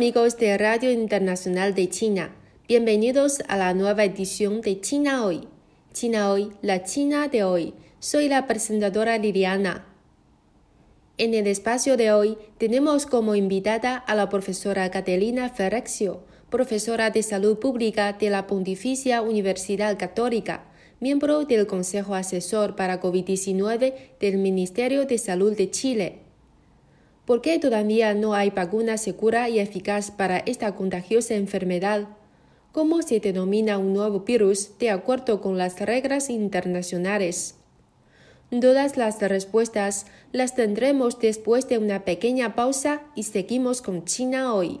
Amigos de Radio Internacional de China, bienvenidos a la nueva edición de China Hoy. China Hoy, la China de hoy. Soy la presentadora Liliana. En el espacio de hoy tenemos como invitada a la profesora Catalina Ferrexio, profesora de salud pública de la Pontificia Universidad Católica, miembro del Consejo Asesor para COVID-19 del Ministerio de Salud de Chile. ¿Por qué todavía no hay vacuna segura y eficaz para esta contagiosa enfermedad? ¿Cómo se denomina un nuevo virus de acuerdo con las reglas internacionales? Todas las respuestas las tendremos después de una pequeña pausa y seguimos con China hoy.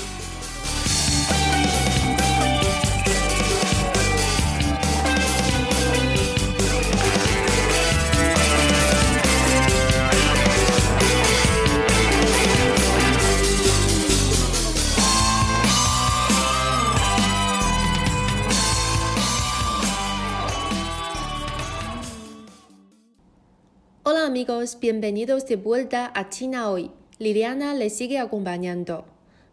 Amigos, bienvenidos de vuelta a China hoy. Liliana les sigue acompañando.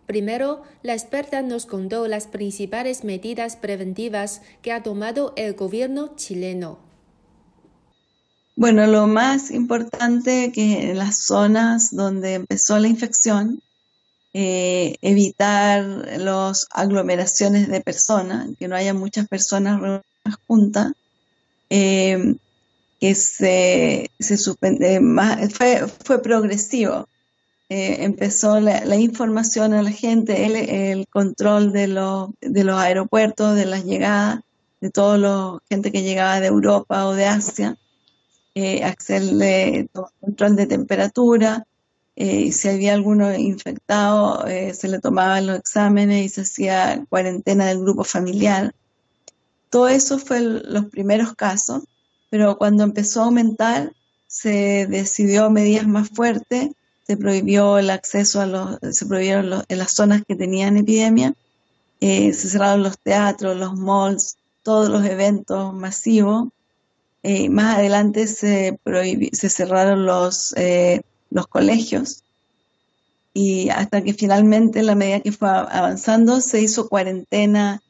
Primero, la experta nos contó las principales medidas preventivas que ha tomado el gobierno chileno. Bueno, lo más importante que en las zonas donde empezó la infección, eh, evitar las aglomeraciones de personas, que no haya muchas personas reunidas juntas, eh, que se, suspende, más, fue, fue progresivo. Eh, empezó la, información a la gente, el, control de, lo, de los aeropuertos, de las llegadas, de toda la gente que llegaba de Europa o de Asia, eh, hacerle control de temperatura, eh, si había alguno infectado, eh, se le tomaban los exámenes y se hacía cuarentena del grupo familiar. Todo eso fue los primeros casos pero cuando empezó a aumentar se decidió medidas más fuertes, se prohibió el acceso a los, se prohibieron los, en las zonas que tenían epidemia, eh, se cerraron los teatros, los malls, todos los eventos masivos. Eh, más adelante se, se cerraron los, eh, los colegios y hasta que finalmente, en la medida que fue avanzando, se hizo cuarentena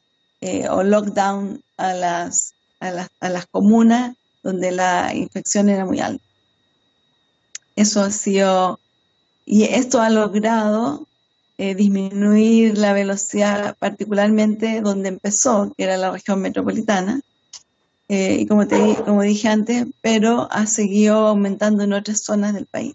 eh, o lockdown a las, a las, a las comunas donde la infección era muy alta. Eso ha sido, y esto ha logrado eh, disminuir la velocidad, particularmente donde empezó, que era la región metropolitana, eh, y como, te, como dije antes, pero ha seguido aumentando en otras zonas del país.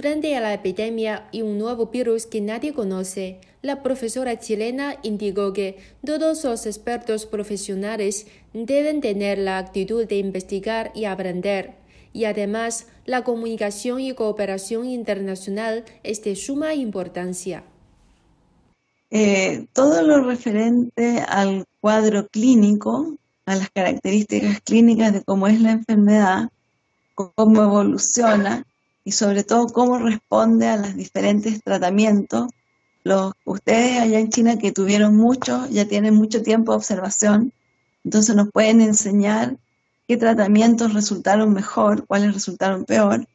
Frente a la epidemia y un nuevo virus que nadie conoce, la profesora chilena indicó que todos los expertos profesionales deben tener la actitud de investigar y aprender, y además la comunicación y cooperación internacional es de suma importancia. Eh, todo lo referente al cuadro clínico, a las características clínicas de cómo es la enfermedad, cómo evoluciona y sobre todo cómo responde a los diferentes tratamientos. Los, ustedes allá en China que tuvieron mucho, ya tienen mucho tiempo de observación, entonces nos pueden enseñar qué tratamientos resultaron mejor, cuáles resultaron peor,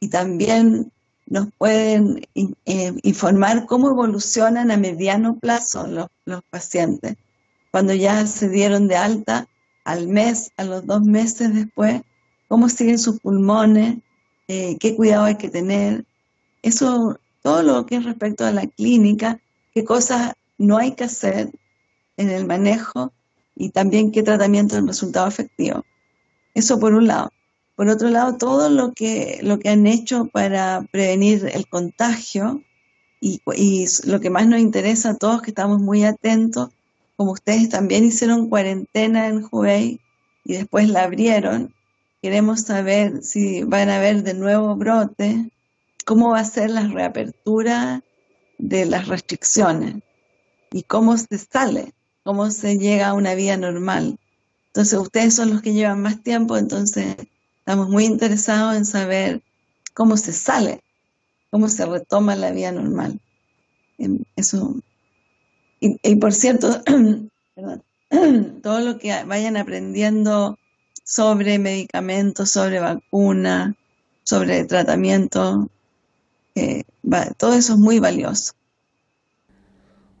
y también nos pueden eh, informar cómo evolucionan a mediano plazo los, los pacientes. Cuando ya se dieron de alta, al mes, a los dos meses después, cómo siguen sus pulmones, eh, qué cuidado hay que tener. Eso, todo lo que es respecto a la clínica, qué cosas no hay que hacer en el manejo y también qué tratamiento es resultado efectivo. Eso por un lado. Por otro lado, todo lo que, lo que han hecho para prevenir el contagio y, y lo que más nos interesa a todos, que estamos muy atentos, como ustedes también hicieron cuarentena en Hubei y después la abrieron, queremos saber si van a haber de nuevo brote, cómo va a ser la reapertura de las restricciones y cómo se sale, cómo se llega a una vida normal. Entonces ustedes son los que llevan más tiempo, entonces Estamos muy interesados en saber cómo se sale, cómo se retoma la vida normal. Eso. Y, por cierto, todo lo que vayan aprendiendo sobre medicamentos, sobre vacuna, sobre tratamiento, eh, todo eso es muy valioso.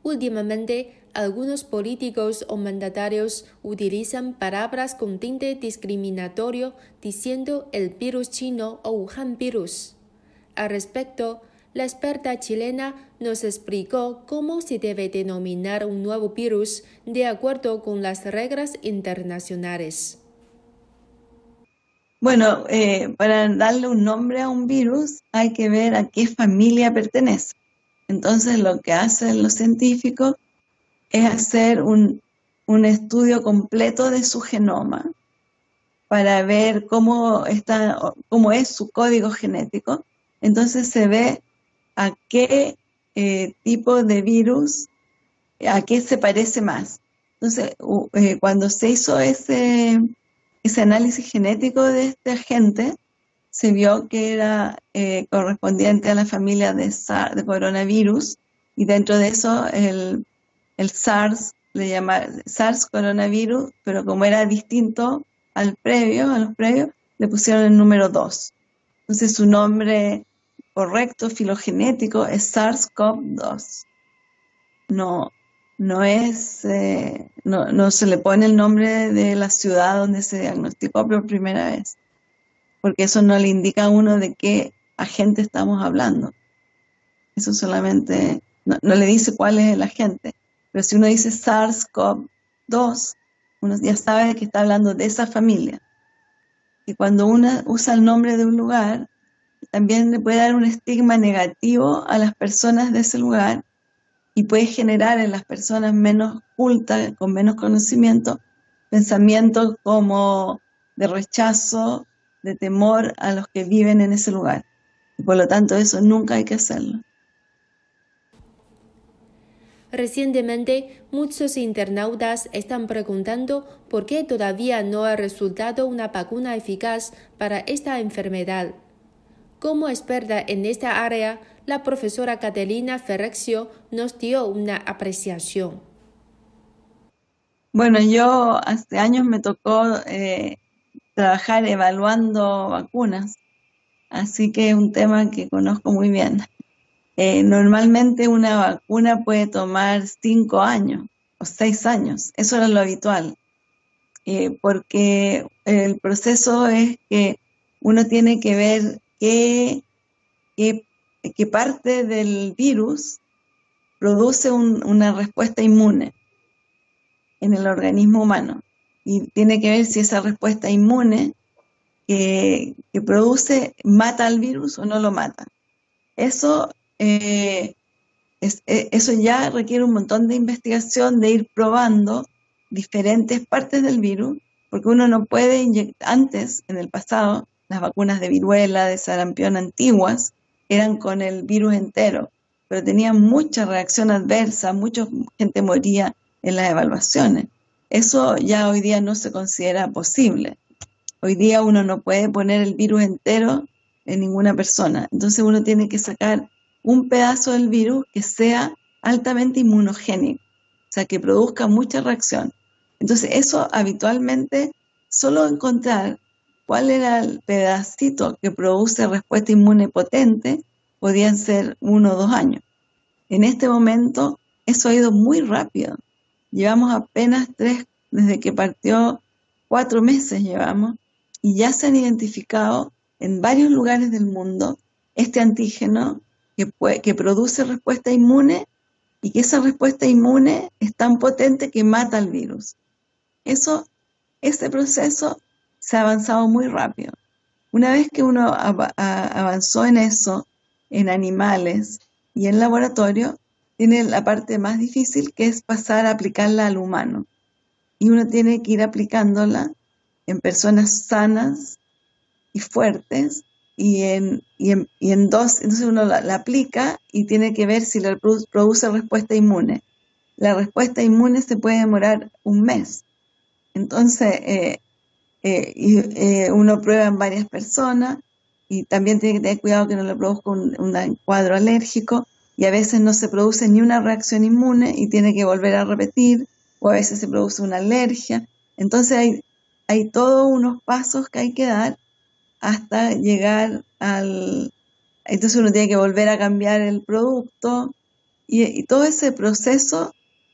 Últimamente, algunos políticos o mandatarios utilizan palabras con tinte discriminatorio diciendo el virus chino o Wuhan virus. Al respecto, la experta chilena nos explicó cómo se debe denominar un nuevo virus de acuerdo con las reglas internacionales. Bueno, eh, para darle un nombre a un virus hay que ver a qué familia pertenece. Entonces lo que hacen los científicos es hacer un, estudio completo de su genoma para ver cómo, está, cómo es su código genético. Entonces se ve a qué eh, tipo de virus, a qué se parece más. Entonces, eh, cuando se hizo ese, ese análisis genético de este agente, se vio que era eh, correspondiente a la familia de, de coronavirus y dentro de eso el el SARS, le llama SARS coronavirus, pero como era distinto al previo, a los previos, le pusieron el número 2. Entonces su nombre correcto filogenético es SARS-CoV-2. No, no es, eh, no, no se le pone el nombre de la ciudad donde se diagnosticó por primera vez, porque eso no le indica a uno de qué agente estamos hablando. Eso solamente, no, no le dice cuál es el agente. Pero si uno dice SARS-CoV-2, uno ya sabe que está hablando de esa familia. Y cuando uno usa el nombre de un lugar, también le puede dar un estigma negativo a las personas de ese lugar y puede generar en las personas menos cultas, con menos conocimiento, pensamientos como de rechazo, de temor a los que viven en ese lugar. Y por lo tanto eso nunca hay que hacerlo. Recientemente, muchos internautas están preguntando por qué todavía no ha resultado una vacuna eficaz para esta enfermedad. Como experta en esta área, la profesora Catalina Ferrexio nos dio una apreciación. Bueno, yo hace años me tocó eh, trabajar evaluando vacunas, así que es un tema que conozco muy bien. Eh, normalmente una vacuna puede tomar cinco años o seis años, eso era lo habitual, eh, porque el proceso es que uno tiene que ver qué, qué, parte del virus produce una respuesta inmune en el organismo humano y tiene que ver si esa respuesta inmune que, que produce mata al virus o no lo mata. Eso eh, eh, eso ya requiere un montón de investigación, de ir probando diferentes partes del virus, porque uno no puede inyectar, antes, en el pasado, las vacunas de viruela, de sarampión antiguas, eran con el virus entero, pero tenían mucha reacción adversa, mucha gente moría en las evaluaciones. Eso ya hoy día no se considera posible. Hoy día uno no puede poner el virus entero en ninguna persona. Entonces uno tiene que sacar un pedazo del virus que sea altamente inmunogénico, o sea, que produzca mucha reacción. Entonces, eso habitualmente, solo encontrar cuál era el pedacito que produce respuesta inmune potente, podían ser uno o dos años. En este momento eso ha ido muy rápido. Llevamos apenas tres, desde que partió, cuatro meses llevamos, y ya se han identificado en varios lugares del mundo este antígeno que, produce respuesta inmune y que esa respuesta inmune es tan potente que mata al virus. Eso, este proceso se ha avanzado muy rápido. Una vez que uno avanzó en eso, en animales y en laboratorio, tiene la parte más difícil que es pasar a aplicarla al humano. Y uno tiene que ir aplicándola en personas sanas y fuertes y en, y en, dos, entonces uno la, aplica y tiene que ver si le produce respuesta inmune. La respuesta inmune se puede demorar un mes. Entonces, eh, eh, eh, uno prueba en varias personas y también tiene que tener cuidado que no le produzca un, un, cuadro alérgico y a veces no se produce ni una reacción inmune y tiene que volver a repetir o a veces se produce una alergia. Entonces hay, hay todos unos pasos que hay que dar hasta llegar al... Entonces uno tiene que volver a cambiar el producto y, todo ese proceso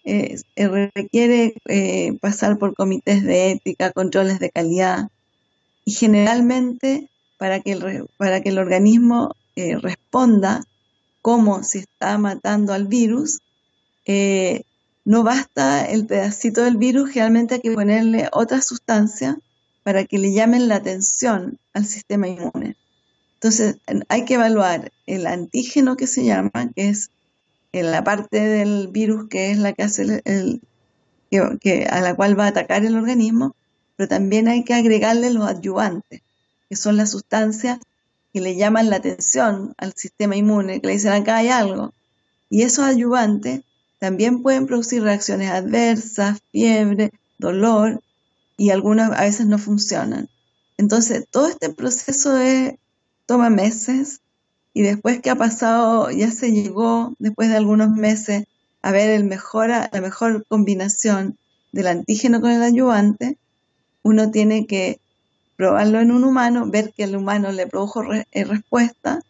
eh, eh, requiere eh, pasar por comités de ética, controles de calidad y generalmente para que el, para que el organismo responda como si está matando al virus, no basta el pedacito del virus, realmente hay que ponerle otra sustancia para que le llamen la atención al sistema inmune. Entonces, hay que evaluar el antígeno que se llama, que es en la parte del virus que es la que hace el, que, a la cual va a atacar el organismo, pero también hay que agregarle los adyuvantes, que son las sustancias que le llaman la atención al sistema inmune, que le dicen acá hay algo. Y esos adyuvantes también pueden producir reacciones adversas, fiebre, dolor, y algunas a veces no funcionan. Entonces, todo este proceso toma meses y después que ha pasado, ya se llegó, después de algunos meses, a ver el la mejor combinación del antígeno con el ayudante, uno tiene que probarlo en un humano, ver que el humano le produjo eh, respuesta,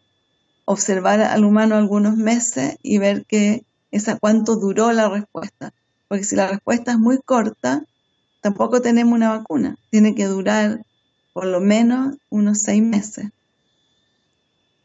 observar al humano algunos meses y ver que esa cuánto duró la respuesta. Porque si la respuesta es muy corta, tampoco tenemos una vacuna. Tiene que durar por lo menos unos seis meses.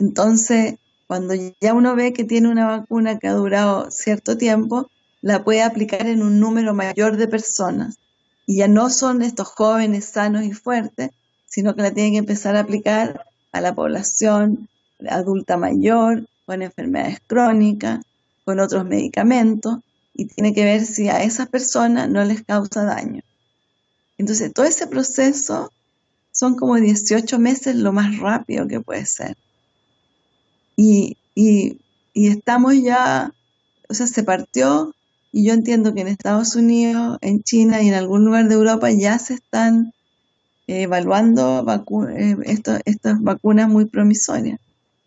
Entonces, cuando ya uno ve que tiene una vacuna que ha durado cierto tiempo, la puede aplicar en un número mayor de personas. Y ya no son estos jóvenes sanos y fuertes, sino que la tiene que empezar a aplicar a la población adulta mayor, con enfermedades crónicas, con otros medicamentos, y tiene que ver si a esas personas no les causa daño. Entonces, todo ese proceso son como 18 meses lo más rápido que puede ser. Y, estamos ya, o sea, se partió y yo entiendo que en Estados Unidos, en China y en algún lugar de Europa ya se están evaluando eh, estas vacunas muy promisorias.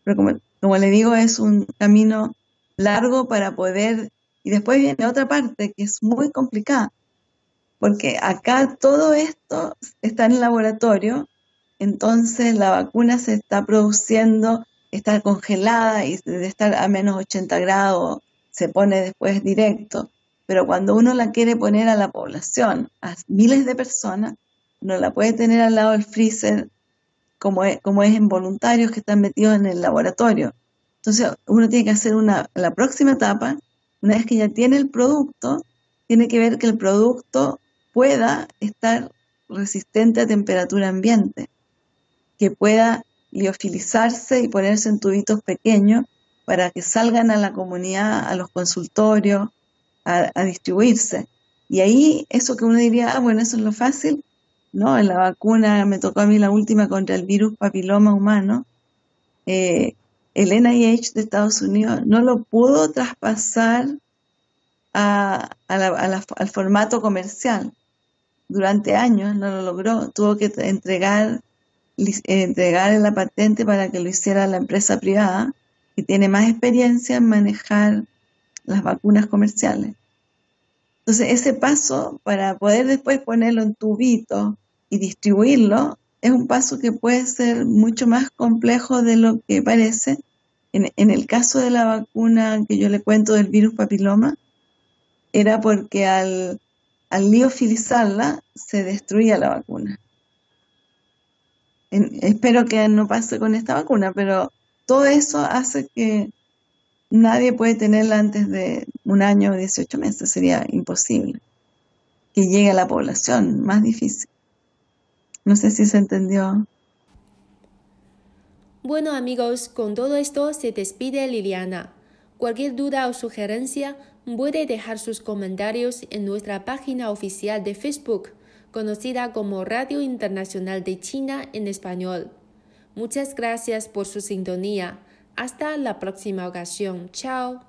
Pero como, como le digo, es un camino largo para poder... Y después viene otra parte que es muy complicada, porque acá todo esto está en el laboratorio, entonces la vacuna se está produciendo, está congelada y de estar a menos 80 grados se pone después directo. Pero cuando uno la quiere poner a la población, a miles de personas, no la puede tener al lado del freezer como es, como es en voluntarios que están metidos en el laboratorio. Entonces uno tiene que hacer una, la próxima etapa, una vez que ya tiene el producto, tiene que ver que el producto pueda estar resistente a temperatura ambiente, que pueda liofilizarse y ponerse en tubitos pequeños para que salgan a la comunidad, a los consultorios, a, distribuirse. Y ahí eso que uno diría, ah, bueno, eso es lo fácil, ¿no? En la vacuna me tocó a mí la última contra el virus papiloma humano. Eh, el NIH de Estados Unidos no lo pudo traspasar al formato comercial durante años, no lo logró, tuvo que entregar, entregar la patente para que lo hiciera la empresa privada, que tiene más experiencia en manejar las vacunas comerciales. Entonces, ese paso para poder después ponerlo en tubito y distribuirlo es un paso que puede ser mucho más complejo de lo que parece, En, el caso de la vacuna que yo le cuento del virus papiloma, era porque al, al liofilizarla se destruía la vacuna. Espero que no pase con esta vacuna, pero todo eso hace que nadie puede tenerla antes de un año o 18 meses, sería imposible que llegue a la población, más difícil. No sé si se entendió. Bueno amigos, con todo esto se despide Liliana. Cualquier duda o sugerencia puede dejar sus comentarios en nuestra página oficial de Facebook, conocida como Radio Internacional de China en español. Muchas gracias por su sintonía. Hasta la próxima ocasión. Chao.